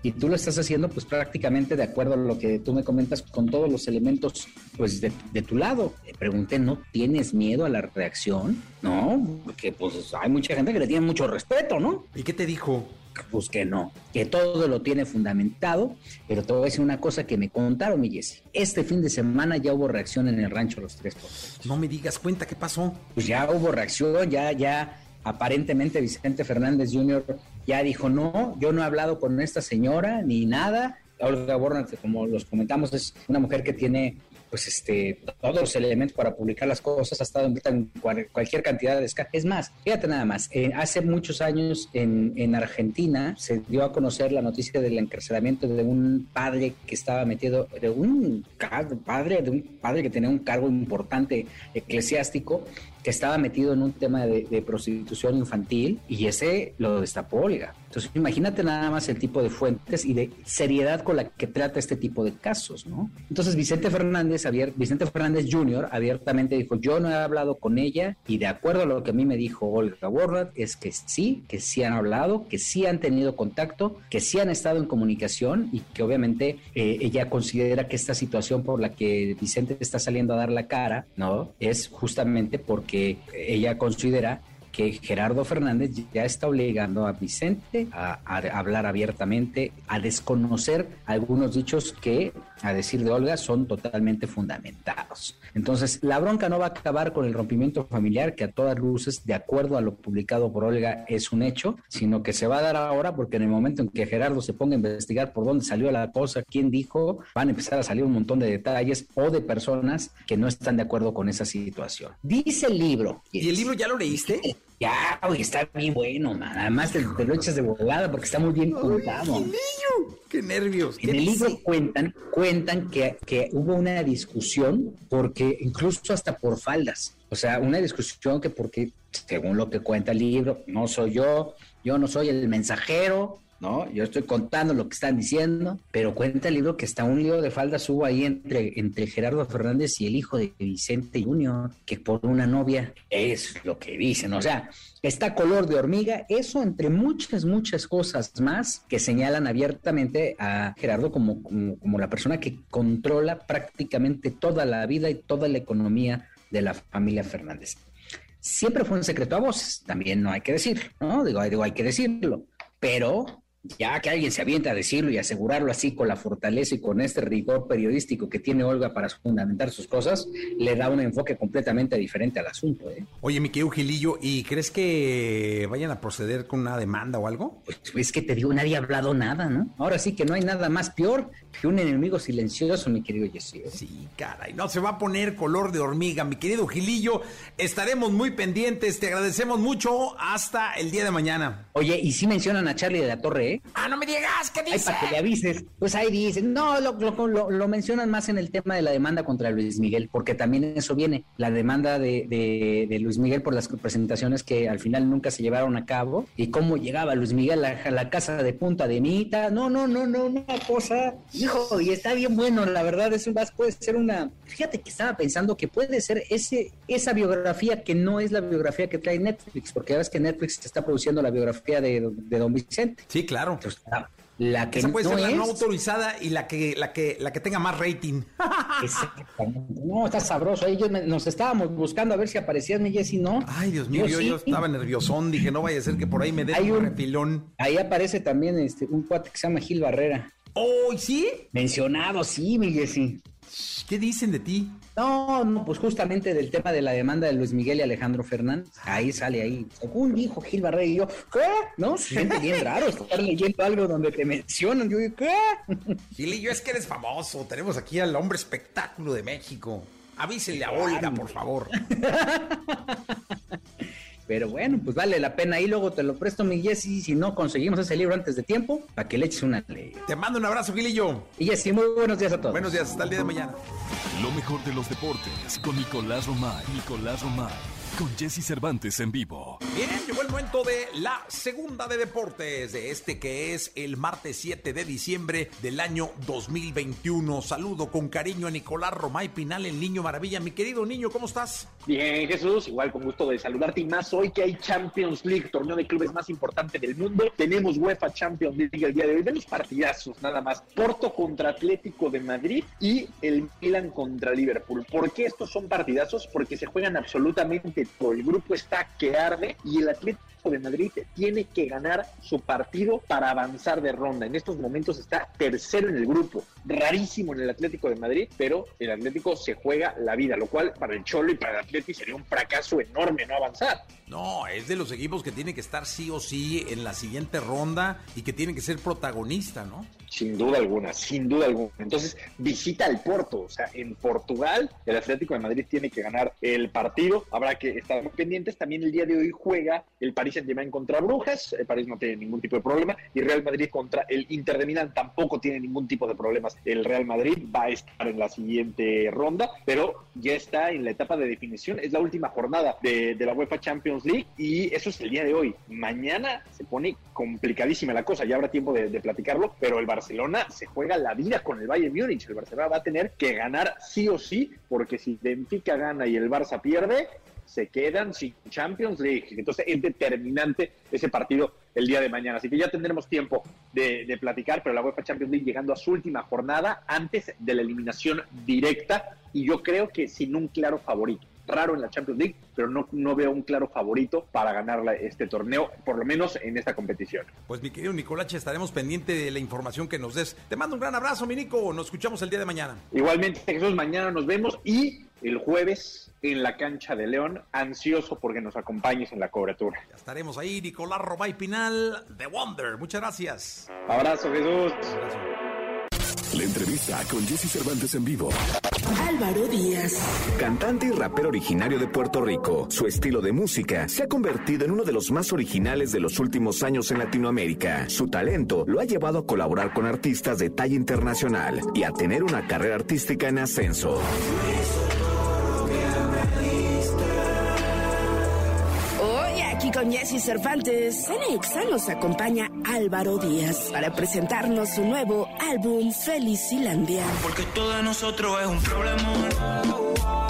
S4: Y tú lo estás haciendo pues prácticamente de acuerdo a lo que tú me comentas con todos los elementos pues de, tu lado. Le pregunté, ¿no tienes miedo a la reacción? No, porque pues hay mucha gente que le tiene mucho respeto, ¿no?
S2: ¿Y qué te dijo?
S4: Pues que no, que todo lo tiene fundamentado, pero te voy a decir una cosa que me contaron, mi Jessy. Este fin de semana ya hubo reacción en el rancho Los Tres Potros.
S2: No me digas, cuenta qué pasó.
S4: Pues ya hubo reacción, ya, ya aparentemente Vicente Fernández Jr. ya dijo, no, yo no he hablado con esta señora ni nada. Olga Borna, como los comentamos, es una mujer que tiene pues este todos los elementos para publicar las cosas, ha estado envuelta en cual- cualquier cantidad de esca- Es más, fíjate nada más, eh, hace muchos años en, en Argentina se dio a conocer la noticia del encarcelamiento de un padre que estaba metido, de un padre, de un padre que tenía un cargo importante eclesiástico, que estaba metido en un tema de prostitución infantil y ese lo destapó Olga. Entonces imagínate nada más el tipo de fuentes y de seriedad con la que trata este tipo de casos, ¿no? Entonces Vicente Fernández, abier- Vicente Fernández Jr. abiertamente dijo, yo no he hablado con ella y de acuerdo a lo que a mí me dijo Olga Borrat, es que sí, que sí han hablado, que sí han tenido contacto, que sí han estado en comunicación y que obviamente eh, ella considera que esta situación por la que Vicente está saliendo a dar la cara, ¿no? Es justamente porque ella considera que Gerardo Fernández ya está obligando a Vicente a, hablar abiertamente, a desconocer algunos dichos que, a decir de Olga, son totalmente fundamentados. Entonces, la bronca no va a acabar con el rompimiento familiar, que a todas luces, de acuerdo a lo publicado por Olga, es un hecho, sino que se va a dar ahora porque en el momento en que Gerardo se ponga a investigar por dónde salió la cosa, quién dijo, van a empezar a salir un montón de detalles o de personas que no están de acuerdo con esa situación. Dice el libro.
S2: ¿Y el libro ya lo leíste?
S4: Ya, güey, está bien bueno, man. Además te, te lo echas de volada porque está muy bien contado.
S2: ¡Qué nervios! ¿Qué
S4: En el libro cuentan, cuentan que, que hubo una discusión porque incluso hasta por faldas. O sea, una discusión que porque, según lo que cuenta el libro, no soy yo, yo no soy el mensajero, ¿no? Yo estoy contando lo que están diciendo, pero cuenta el libro que hasta un lío de faldas hubo ahí entre, entre Gerardo Fernández y el hijo de Vicente Junior, que por una novia es lo que dicen. O sea, está color de hormiga, eso entre muchas, muchas cosas más que señalan abiertamente a Gerardo como, como, como la persona que controla prácticamente toda la vida y toda la economía de la familia Fernández. Siempre fue un secreto a voces, también no hay que decir, ¿no? Digo, digo, hay que decirlo, pero ya que alguien se avienta a decirlo y asegurarlo así con la fortaleza y con este rigor periodístico que tiene Olga para fundamentar sus cosas, le da un enfoque completamente diferente al asunto. ¿eh?
S2: Oye, mi querido Gilillo, ¿y crees que vayan a proceder con una demanda o algo?
S4: Pues es que te digo, nadie ha hablado nada, ¿no? Ahora sí que no hay nada más peor que un enemigo silencioso, mi querido Jesse. ¿eh?
S2: Sí, caray, no se va a poner color de hormiga, mi querido Gilillo. Estaremos muy pendientes, te agradecemos mucho. Hasta el día de mañana.
S4: Oye, y sí mencionan a Charlie de la Torre, ¿eh?
S2: Ah, no me digas, ¿qué
S4: Ay,
S2: dice?
S4: para que le avises. Pues ahí dicen, no, lo, lo- lo- lo mencionan más en el tema de la demanda contra Luis Miguel, porque también eso viene, la demanda de, de- de Luis Miguel por las presentaciones que al final nunca se llevaron a cabo y cómo llegaba Luis Miguel a, a la casa de Punta de Mita. No, no, no, no, una cosa, hijo, y está bien bueno, la verdad, es un, puede ser una, fíjate que estaba pensando que puede ser ese, esa biografía que no es la biografía que trae Netflix, porque ya ves que Netflix está produciendo la biografía de, de Don Vicente.
S2: Sí, claro.
S4: Entonces, la, la que
S2: Esa puede
S4: no
S2: ser la
S4: es,
S2: no autorizada y la que, la que, la que tenga más rating.
S4: Exactamente. No, está sabroso. Ahí yo me- nos estábamos buscando a ver si aparecías, mi Jessy, ¿no?
S2: Ay, Dios mío, yo,
S4: sí.
S2: yo estaba nerviosón. Dije, no vaya a ser que por ahí me dé un- refilón.
S4: Ahí aparece también este, un cuate que se llama Gil Barrera.
S2: ¡Oh, sí!
S4: Mencionado, sí, mi Jessy.
S2: ¿Qué dicen de ti?
S4: No, no, pues justamente del tema de la demanda de Luis Miguel y Alejandro Fernández. Ahí sale ahí. Según dijo Gil Barrera y yo, ¿qué? No, se siente bien raro estar leyendo algo donde te mencionan. Yo digo, ¿qué?
S2: Gilillo, es que eres famoso. Tenemos aquí al hombre espectáculo de México. Avísele a Olga, por favor.
S4: Pero bueno, pues vale la pena. Ahí luego te lo presto, mi Jessy, si no conseguimos ese libro antes de tiempo, para que le eches una ley.
S2: Te mando un abrazo, Gilillo.
S4: Y Jessy, muy buenos días a todos.
S2: Buenos días, hasta el día de mañana.
S1: Lo mejor de los deportes con Nicolás Romay. Nicolás Romay. Con Jesse Cervantes en vivo.
S2: Bien, llegó el momento de la segunda de deportes de este que es el martes 7 de diciembre del año 2021. Saludo con cariño a Nicolás Romay Pinal, el niño maravilla. Mi querido niño, ¿cómo estás?
S3: Bien, Jesús, igual con gusto de saludarte y más hoy que hay Champions League, torneo de clubes más importante del mundo. Tenemos UEFA Champions League el día de hoy. Los partidazos, nada más. Porto contra Atlético de Madrid y el Milan contra Liverpool. ¿Por qué estos son partidazos? Porque se juegan absolutamente el grupo está que arde y el Atlético de Madrid tiene que ganar su partido para avanzar de ronda. En estos momentos está tercero en el grupo. Rarísimo en el Atlético de Madrid, pero el Atlético se juega la vida, lo cual para el Cholo y para el Atlético sería un fracaso enorme no avanzar.
S2: No, es de los equipos que tiene que estar sí o sí en la siguiente ronda y que tiene que ser protagonista, ¿no?
S3: Sin duda alguna, sin duda alguna. Entonces, visita al Porto, o sea, en Portugal, el Atlético de Madrid tiene que ganar el partido. Habrá que estar muy pendientes. También el día de hoy juega el Paris Saint-Germain contra Brujas. El París no tiene ningún tipo de problema. Y Real Madrid contra el Inter de Milán tampoco tiene ningún tipo de problemas. El Real Madrid va a estar en la siguiente ronda, pero ya está en la etapa de definición. Es la última jornada de, la UEFA Champions League y eso es el día de hoy. Mañana se pone complicadísima la cosa. Ya habrá tiempo de, de platicarlo, pero el Barcelona se juega la vida con el Bayern Múnich. El Barcelona va a tener que ganar sí o sí, porque si Benfica gana y el Barça pierde, se quedan sin Champions League. Entonces es determinante ese partido el día de mañana. Así que ya tendremos tiempo de, platicar, pero la UEFA Champions League llegando a su última jornada antes de la eliminación directa y yo creo que sin un claro favorito raro en la Champions League, pero no, no veo un claro favorito para ganar la, este torneo, por lo menos en esta competición.
S2: Pues mi querido Nicolache, estaremos pendientes de la información que nos des. Te mando un gran abrazo, mi Nico. Nos escuchamos el día de mañana.
S3: Igualmente, Jesús, mañana nos vemos y el jueves en la cancha de León, ansioso porque nos acompañes en la cobertura.
S2: Ya estaremos ahí, Nicolás Robay Pinal, The Wonder. Muchas gracias.
S3: Abrazo, Jesús.
S2: Abrazo.
S1: La entrevista con Jesse Cervantes en vivo.
S8: Álvaro Díaz.
S9: Cantante y rapero originario de Puerto Rico, su estilo de música se ha convertido en uno de los más originales de los últimos años en Latinoamérica. Su talento lo ha llevado a colaborar con artistas de talla internacional y a tener una carrera artística en ascenso.
S8: Con Jesse Cervantes, en Exa nos acompaña Álvaro Díaz para presentarnos su nuevo álbum Felicilandia.
S10: Porque todo de nosotros es un problema.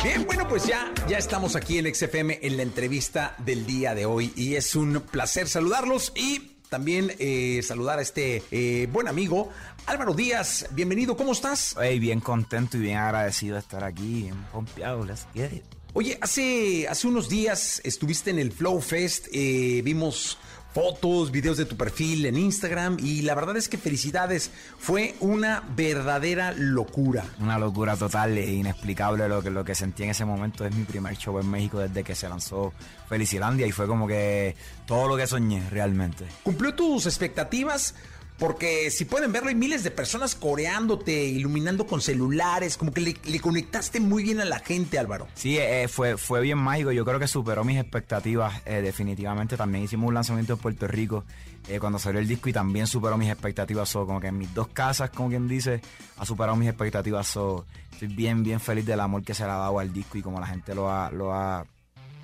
S2: Bien, bueno, pues ya, ya estamos aquí en XFM en la entrevista del día de hoy y es un placer saludarlos y también eh, saludar a este eh, buen amigo Álvaro Díaz. Bienvenido, ¿cómo estás?
S11: Hey, bien contento y bien agradecido de estar aquí, bien pompeado, let's get it.
S2: Oye, hace, hace unos días estuviste en el Flow Fest, eh, vimos fotos, videos de tu perfil en Instagram y la verdad es que felicidades, fue una verdadera locura.
S11: Una locura total e inexplicable lo que, lo que sentí en ese momento. Es mi primer show en México desde que se lanzó Felicilandia y fue como que todo lo que soñé realmente.
S2: ¿Cumplió tus expectativas? Porque si pueden verlo, hay miles de personas coreándote, iluminando con celulares, como que le, conectaste muy bien a la gente, Álvaro.
S11: Sí, eh, fue, fue bien mágico, yo creo que superó mis expectativas eh, definitivamente. También hicimos un lanzamiento en Puerto Rico eh, cuando salió el disco y también superó mis expectativas. So, como que en mis dos casas, como quien dice, ha superado mis expectativas. So, estoy bien, bien feliz del amor que se le ha dado al disco y como la gente lo ha... Lo ha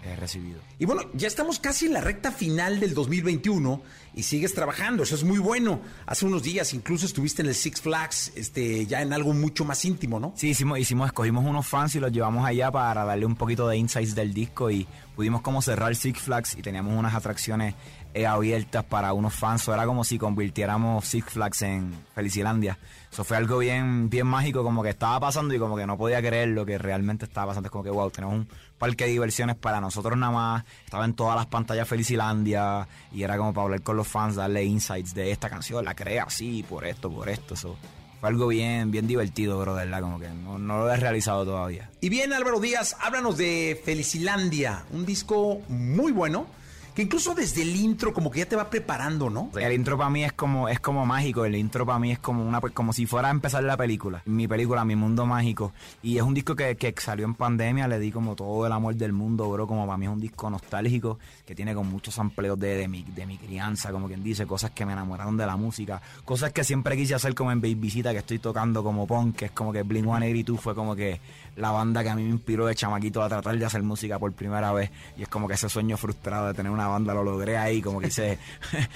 S11: eh, recibido.
S2: Y bueno, ya estamos casi en la recta final del 2021 y sigues trabajando, eso es muy bueno. Hace unos días incluso estuviste en el Six Flags, este, ya en algo mucho más íntimo, ¿no?
S11: Sí, hicimos, hicimos, escogimos unos fans y los llevamos allá para darle un poquito de insights del disco y pudimos como cerrar Six Flags y teníamos unas atracciones eh, abiertas para unos fans. Era como si convirtiéramos Six Flags en Felicilandia. Eso fue algo bien, bien mágico, como que estaba pasando y como que no podía creer lo que realmente estaba pasando. Es como que, wow, tenemos un parque de diversiones para nosotros nada más. Estaba en todas las pantallas Felicilandia y era como para hablar con los fans, darle insights de esta canción, la crea así, por esto, por esto. Eso fue algo bien, bien divertido, bro, de verdad, como que no, no lo he realizado todavía.
S2: Y bien, Álvaro Díaz, háblanos de Felicilandia, un disco muy bueno que incluso desde el intro como que ya te va preparando, ¿no?
S11: El intro para mí es como es como mágico, el intro para mí es como una como si fuera a empezar la película, mi película, mi mundo mágico y es un disco que, que salió en pandemia, le di como todo el amor del mundo, bro, como para mí es un disco nostálgico que tiene con muchos amplios de, de, mi, de mi crianza, como quien dice, cosas que me enamoraron de la música, cosas que siempre quise hacer como en Visita que estoy tocando como punk, que es como que Blink 182 fue como que la banda que a mí me inspiró de chamaquito a tratar de hacer música por primera vez y es como que ese sueño frustrado de tener una banda lo logré ahí, como que hice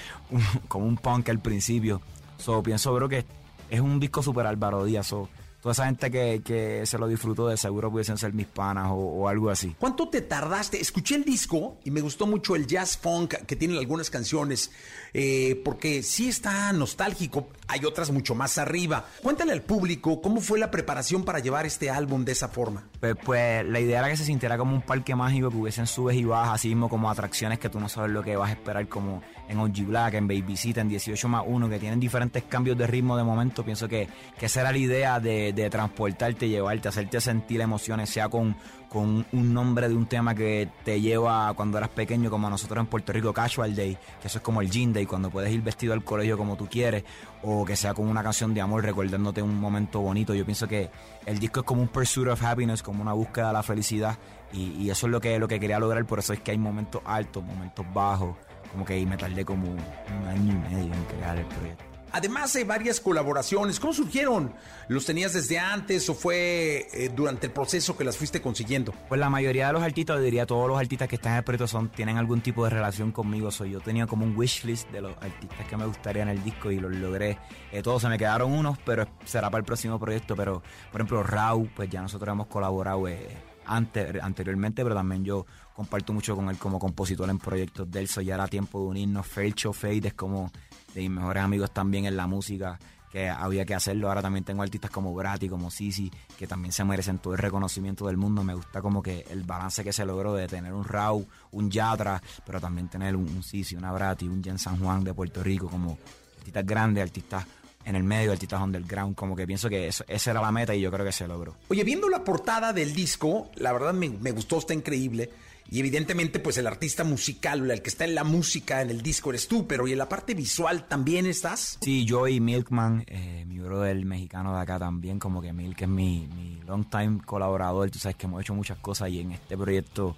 S11: como un punk al principio. So, pienso, bro, que es un disco super Álvaro Díaz. Toda esa gente que, que, se lo disfrutó de seguro pudiesen ser mis panas o, algo así.
S2: ¿Cuánto te tardaste? Escuché el disco y me gustó mucho el jazz funk que tiene algunas canciones, eh, porque sí está nostálgico, hay otras mucho más arriba. Cuéntale al público cómo fue la preparación para llevar este álbum de esa forma.
S11: Pues, pues la idea era que se sintiera como un parque mágico, que hubiesen subes y bajas, así mismo como atracciones que tú no sabes lo que vas a esperar, como en OG Black, en Baby Cita, en 18 más 1, que tienen diferentes cambios de ritmo de momento. Pienso que, que esa era la idea de, de transportarte, llevarte, hacerte sentir emociones, sea con, con un nombre de un tema que te lleva cuando eras pequeño, como nosotros en Puerto Rico, Casual Day, que eso es como el Jean Day, cuando puedes ir vestido al colegio como tú quieres, o que sea como una canción de amor recordándote un momento bonito. Yo pienso que el disco es como un pursuit of happiness, como una búsqueda de la felicidad, y, y eso es lo que, lo que quería lograr, por eso es que hay momentos altos, momentos bajos como que me tardé como un año y medio en crear el proyecto.
S2: Además hay varias colaboraciones. ¿Cómo surgieron? ¿Los tenías desde antes o fue eh, durante el proceso que las fuiste consiguiendo?
S11: Pues la mayoría de los artistas, diría todos los artistas que están en el proyecto son, tienen algún tipo de relación conmigo. Soy yo tenía como un wish list de los artistas que me gustaría en el disco y los logré. Eh, todos se me quedaron unos, pero será para el próximo proyecto. Pero, por ejemplo, Rau, pues ya nosotros hemos colaborado eh, anteriormente, pero también yo comparto mucho con él como compositor en proyectos de él. So ya era tiempo de unirnos. Felcho Fade es como de mis mejores amigos también en la música que había que hacerlo. Ahora también tengo artistas como Brati, como Sisi, que también se merecen todo el reconocimiento del mundo. Me gusta como que el balance que se logró de tener un Rau, un Yatra, pero también tener un, Sisi, una Brati, un Jen San Juan de Puerto Rico, como artistas grandes, artistas en el medio, artistas underground. Como que pienso que eso, esa era la meta y yo creo que se logró.
S2: Oye, viendo la portada del disco, la verdad me, me gustó, está increíble. Y evidentemente, pues el artista musical, el que está en la música, en el disco, eres tú, pero ¿y en la parte visual también estás?
S11: Sí, yo y Milkman, eh, mi brother mexicano de acá también, como que Milk es mi, mi long time colaborador, tú sabes que hemos hecho muchas cosas y en este proyecto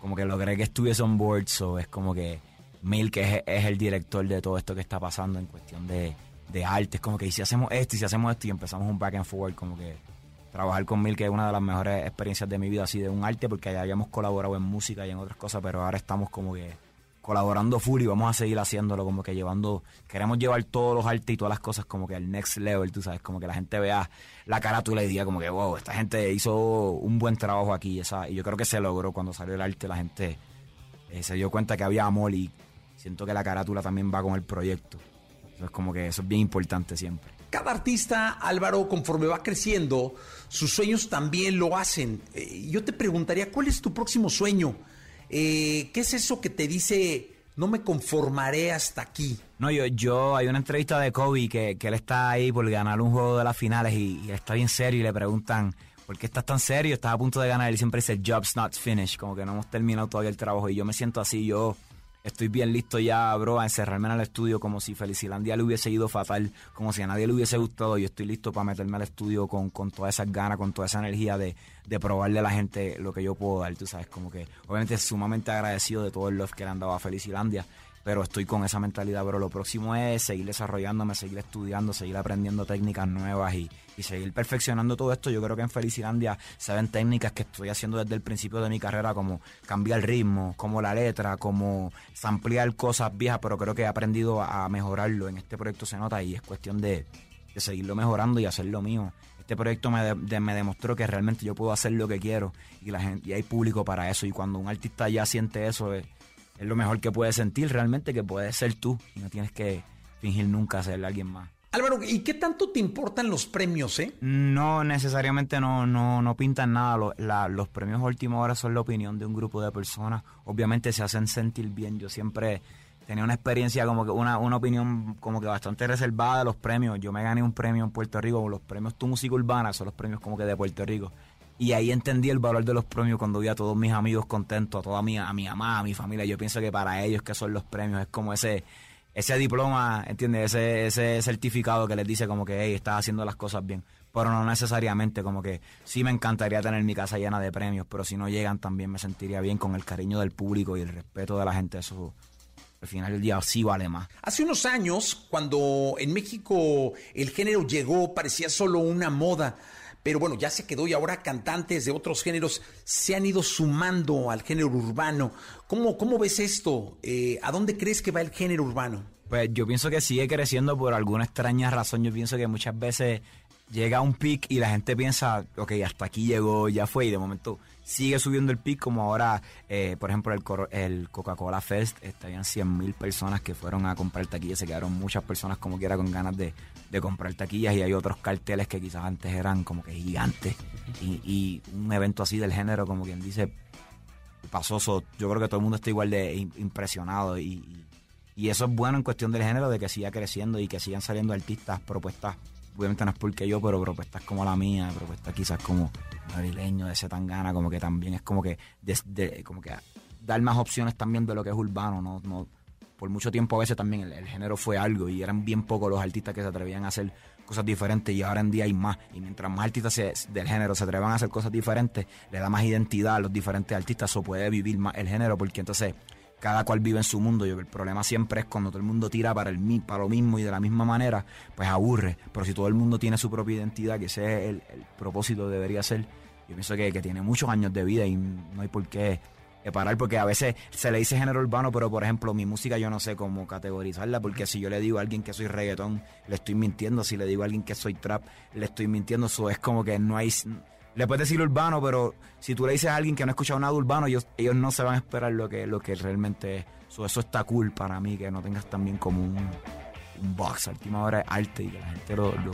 S11: como que logré que estuviese on board, so es como que Milk es, es el director de todo esto que está pasando en cuestión de, de arte, es como que si hacemos esto y si hacemos esto y empezamos un back and forward, como que trabajar con Mil, que es una de las mejores experiencias de mi vida, así de un arte, porque ya habíamos colaborado en música y en otras cosas, pero ahora estamos como que colaborando full y vamos a seguir haciéndolo, como que llevando, queremos llevar todos los artes y todas las cosas como que al next level, tú sabes, como que la gente vea la carátula y diga como que, wow, esta gente hizo un buen trabajo aquí, esa, y yo creo que se logró cuando salió el arte, la gente eh, se dio cuenta que había amor y siento que la carátula también va con el proyecto. Entonces como que eso es bien importante siempre.
S2: Cada artista, Álvaro, conforme va creciendo, sus sueños también lo hacen. Eh, yo te preguntaría, ¿cuál es tu próximo sueño? Eh, ¿Qué es eso que te dice, no me conformaré hasta aquí?
S11: No, yo, yo hay una entrevista de Kobe que, que él está ahí por ganar un juego de las finales y, está bien serio y le preguntan, ¿por qué estás tan serio? Estás a punto de ganar. Y siempre dice, job's not finished, como que no hemos terminado todavía el trabajo. Y yo me siento así, yo estoy bien listo ya, bro, a encerrarme en el estudio como si Felicilandia le hubiese ido fatal, como si a nadie le hubiese gustado. Yo estoy listo para meterme al estudio con, con todas esas ganas, con toda esa energía de, de probarle a la gente lo que yo puedo dar, tú sabes, como que obviamente sumamente agradecido de todo el love que le han dado a Felicilandia pero estoy con esa mentalidad. Pero lo próximo es seguir desarrollándome, seguir estudiando, seguir aprendiendo técnicas nuevas y, seguir perfeccionando todo esto. Yo creo que en Felicilandia se ven técnicas que estoy haciendo desde el principio de mi carrera, como cambiar el ritmo, como la letra, como ampliar cosas viejas, pero creo que he aprendido a mejorarlo. En este proyecto se nota y es cuestión de, seguirlo mejorando y hacer lo mío. Este proyecto me, me demostró que realmente yo puedo hacer lo que quiero y, la gente, y hay público para eso. Y cuando un artista ya siente eso, es, es lo mejor que puedes sentir realmente, que puedes ser tú y no tienes que fingir nunca ser alguien más.
S2: Álvaro, ¿y qué tanto te importan los premios, eh?
S11: No, necesariamente no, no, no pintan nada. Los, premios última hora son la opinión de un grupo de personas. Obviamente se hacen sentir bien. Yo siempre tenía una experiencia como que una, una opinión como que bastante reservada de los premios. Yo me gané un premio en Puerto Rico, los premios Tu Música Urbana son los premios como que de Puerto Rico Y ahí entendí el valor de los premios cuando vi a todos mis amigos contentos, a toda mi, a mi mamá, a mi familia. Yo pienso que para ellos que son los premios es como ese ese diploma, ¿entiendes? Ese, ese certificado que les dice como que, hey, estás haciendo las cosas bien. Pero no necesariamente, como que sí me encantaría tener mi casa llena de premios, pero si no llegan también me sentiría bien con el cariño del público y el respeto de la gente. Eso al final del día sí vale más.
S2: Hace unos años, cuando en México el género llegó, parecía solo una moda. Pero bueno, ya se quedó y ahora cantantes de otros géneros se han ido sumando al género urbano. ¿Cómo, cómo ves esto? Eh, ¿A dónde crees que va el género urbano?
S11: Pues yo pienso que sigue creciendo por alguna extraña razón. Yo pienso que muchas veces llega a un pic y la gente piensa, ok, hasta aquí llegó, ya fue, y de momento sigue subiendo el pic, como ahora, eh, por ejemplo, el, el Coca-Cola Fest, estaban 100 mil personas que fueron a comprar taquillas, se quedaron muchas personas como quiera con ganas de, comprar taquillas y hay otros carteles que quizás antes eran como que gigantes y, un evento así del género, como quien dice, pasó, yo creo que todo el mundo está igual de impresionado y, y eso es bueno en cuestión del género, de que siga creciendo y que sigan saliendo artistas, propuestas obviamente no es porque yo, pero propuestas como la mía, propuestas quizás como madrileño, de gana como que también es como que, como que dar más opciones también de lo que es urbano, ¿no? no por mucho tiempo a veces también el, género fue algo y eran bien pocos los artistas que se atrevían a hacer cosas diferentes y ahora en día hay más. Y mientras más artistas del género se atrevan a hacer cosas diferentes, le da más identidad a los diferentes artistas o puede vivir más el género porque entonces cada cual vive en su mundo. Yo el problema siempre es cuando todo el mundo tira para el para lo mismo y de la misma manera, pues aburre. Pero si todo el mundo tiene su propia identidad, que ese es el, propósito debería ser, yo pienso que, que, tiene muchos años de vida y no hay por qué parar, porque a veces se le dice género urbano, pero por ejemplo, mi música yo no sé cómo categorizarla, porque si yo le digo a alguien que soy reggaetón, le estoy mintiendo. Si le digo a alguien que soy trap, le estoy mintiendo. Eso es como que no hay le puedes decir urbano, pero si tú le dices a alguien que no ha escuchado nada urbano, ellos, no se van a esperar lo que, lo que realmente es. eso está cool para mí, que no tengas también como un, un box. A última hora es arte y que la gente lo, lo,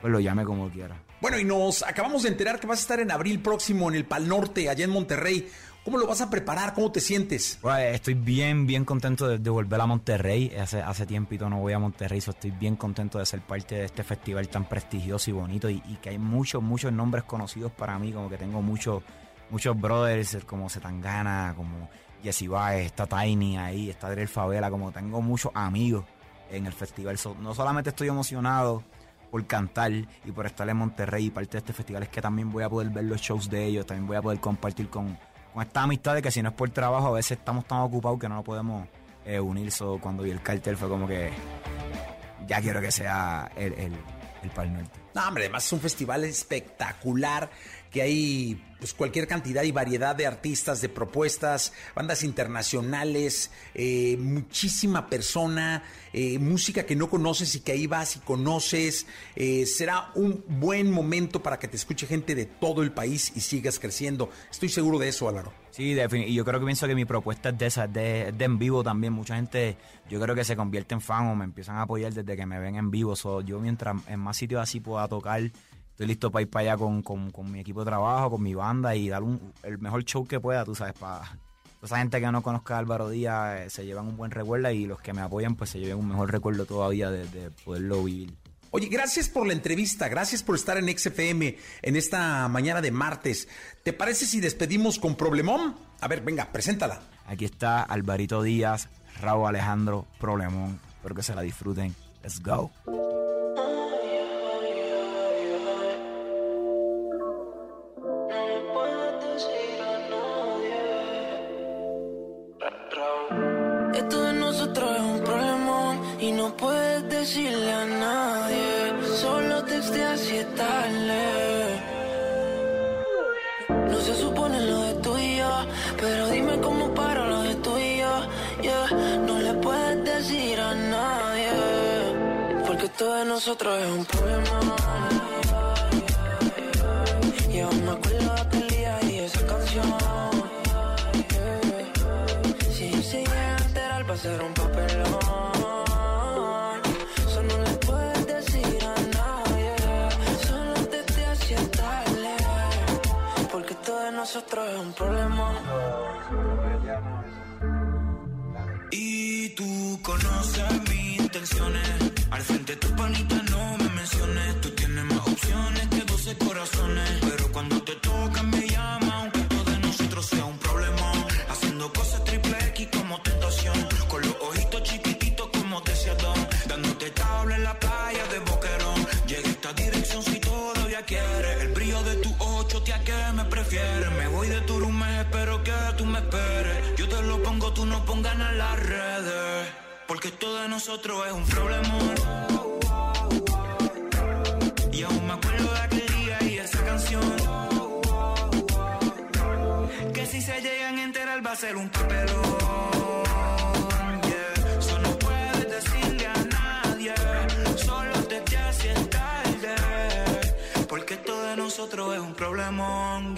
S11: pues lo llame como quiera.
S2: Bueno, y nos acabamos de enterar que vas a estar en abril próximo en el Pal Norte, allá en Monterrey. ¿Cómo lo vas a preparar? ¿Cómo te sientes?
S11: estoy bien, bien contento de, volver a Monterrey. Hace, hace tiempito no voy a Monterrey, so estoy bien contento de ser parte de este festival tan prestigioso y bonito y, que hay muchos, muchos nombres conocidos para mí, como que tengo muchos, muchos brothers como Setangana, como Jesse Baez, está Tiny ahí, está Adriel Favela, como tengo muchos amigos en el festival. no solamente estoy emocionado por cantar y por estar en Monterrey y parte de este festival, es que también voy a poder ver los shows de ellos, también voy a poder compartir con con esta amistad de que si no es por trabajo, a veces estamos tan ocupados que no nos podemos eh, unir. cuando vi el cartel fue como que ya quiero que sea el, el, el Pal Norte.
S2: No, hombre, además es un festival espectacular que hay pues cualquier cantidad y variedad de artistas, de propuestas, bandas internacionales, eh, muchísima persona, eh, música que no conoces y que ahí vas y conoces. Eh, será un buen momento para que te escuche gente de todo el país y sigas creciendo. Estoy seguro de eso, Álvaro.
S11: Sí, y yo creo que pienso que mi propuesta es de esa, de, de, en vivo también. Mucha gente, yo creo que se convierte en fan o me empiezan a apoyar desde que me ven en vivo. yo mientras en más sitios así pueda tocar estoy listo para ir para allá con, mi equipo de trabajo, con mi banda y dar un, el mejor show que pueda, tú sabes, para esa gente que no conozca a Álvaro Díaz eh, se llevan un buen recuerdo y los que me apoyan pues se lleven un mejor recuerdo todavía de, poderlo vivir.
S2: Oye, gracias por la entrevista, gracias por estar en XFM en esta mañana de martes. ¿Te parece si despedimos con Problemón? A ver, venga, preséntala.
S11: Aquí está Alvarito Díaz, Raúl Alejandro, Problemón. Espero que se la disfruten. Let's go.
S10: Nosotros es un problema. Y aún me acuerdo de aquel día y esa canción. Si yo se llega a enterar, va a un papelón. Eso no le puedes decir a nadie. Solo te te. Porque todo de nosotros es un problema. Y tú conoces mis intenciones al frente tu panita no pongas en las redes. Porque esto de nosotros es un problema. Y aún me acuerdo de aquel día y esa canción. Que si se llegan a enterar va a ser un papelón. Yeah. Eso no puedes decirle a nadie. Solo te si es. Porque esto de nosotros es un problemón.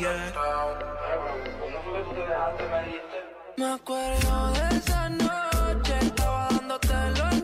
S10: Me acuerdo de esa noche, estaba dándotelo en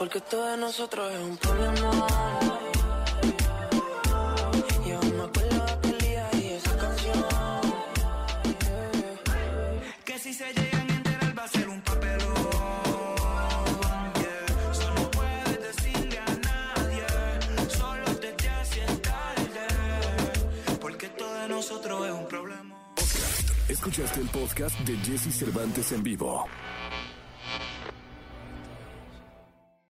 S10: porque esto de nosotros es un problema. Y aún me acuerdo de aquel día y esa canción. Que si se llegan a enterar va a ser un papelón. Yeah. Eso no puedes decirle a nadie. Solo te te hace tarde. Porque esto de nosotros es un problema.
S1: Escuchaste el podcast de Jesse Cervantes en vivo.